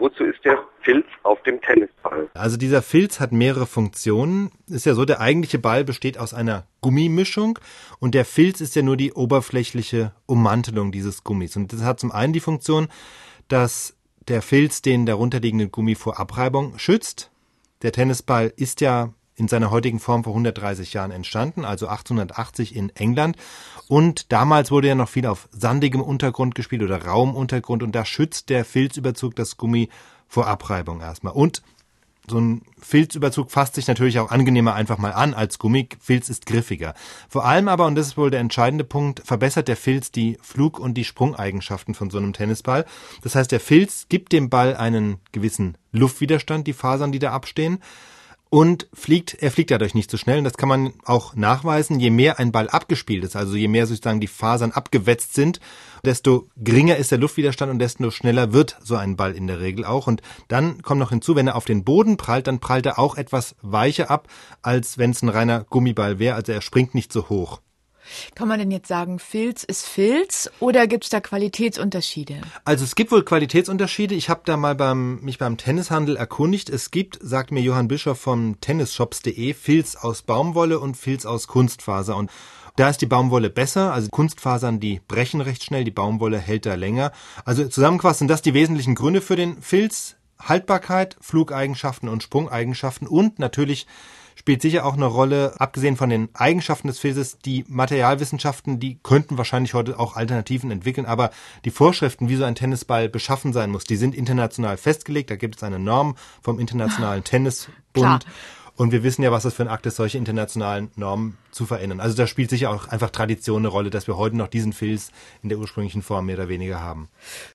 wozu ist der Filz auf dem Tennisball? Also dieser Filz hat mehrere Funktionen. Ist ja so, der eigentliche Ball besteht aus einer Gummimischung und der Filz ist ja nur die oberflächliche Ummantelung dieses Gummis. Und das hat zum einen die Funktion, dass der Filz den darunterliegenden Gummi vor Abreibung schützt. Der Tennisball ist ja in seiner heutigen Form vor 130 Jahren entstanden, also 1880 in England. Und damals wurde ja noch viel auf sandigem Untergrund gespielt oder Raumuntergrund und da schützt der Filzüberzug das Gummi vor Abreibung erstmal. Und so ein Filzüberzug fasst sich natürlich auch angenehmer einfach mal an als Gummi. Filz ist griffiger. Vor allem aber, und das ist wohl der entscheidende Punkt, verbessert der Filz die Flug- und die Sprungeigenschaften von so einem Tennisball. Das heißt, der Filz gibt dem Ball einen gewissen Luftwiderstand, die Fasern, die da abstehen und fliegt, er fliegt dadurch nicht so schnell. Und das kann man auch nachweisen. Je mehr ein Ball abgespielt ist, also je mehr sozusagen die Fasern abgewetzt sind, desto geringer ist der Luftwiderstand und desto schneller wird so ein Ball in der Regel auch. Und dann kommt noch hinzu, wenn er auf den Boden prallt, dann prallt er auch etwas weicher ab, als wenn es ein reiner Gummiball wäre. Also er springt nicht so hoch. Kann man denn jetzt sagen, Filz ist Filz oder gibt es da Qualitätsunterschiede? Also es gibt wohl Qualitätsunterschiede. Ich habe da mal beim, mich beim Tennishandel erkundigt. Es gibt, sagt mir Johann Bischof von tennisshops.de, Filz aus Baumwolle und Filz aus Kunstfaser. Und da ist die Baumwolle besser, also Kunstfasern, die brechen recht schnell, die Baumwolle hält da länger. Also zusammengefasst sind das die wesentlichen Gründe für den Filz. Haltbarkeit, Flugeigenschaften und Sprungeigenschaften und natürlich spielt sicher auch eine Rolle, abgesehen von den Eigenschaften des Filzes, die Materialwissenschaften, die könnten wahrscheinlich heute auch Alternativen entwickeln, aber die Vorschriften, wie so ein Tennisball beschaffen sein muss, die sind international festgelegt. Da gibt es eine Norm vom Internationalen Tennisbund. Klar. Und wir wissen ja, was das für ein Akt ist, solche internationalen Normen zu verändern. Also da spielt sicher auch einfach Tradition eine Rolle, dass wir heute noch diesen Filz in der ursprünglichen Form mehr oder weniger haben.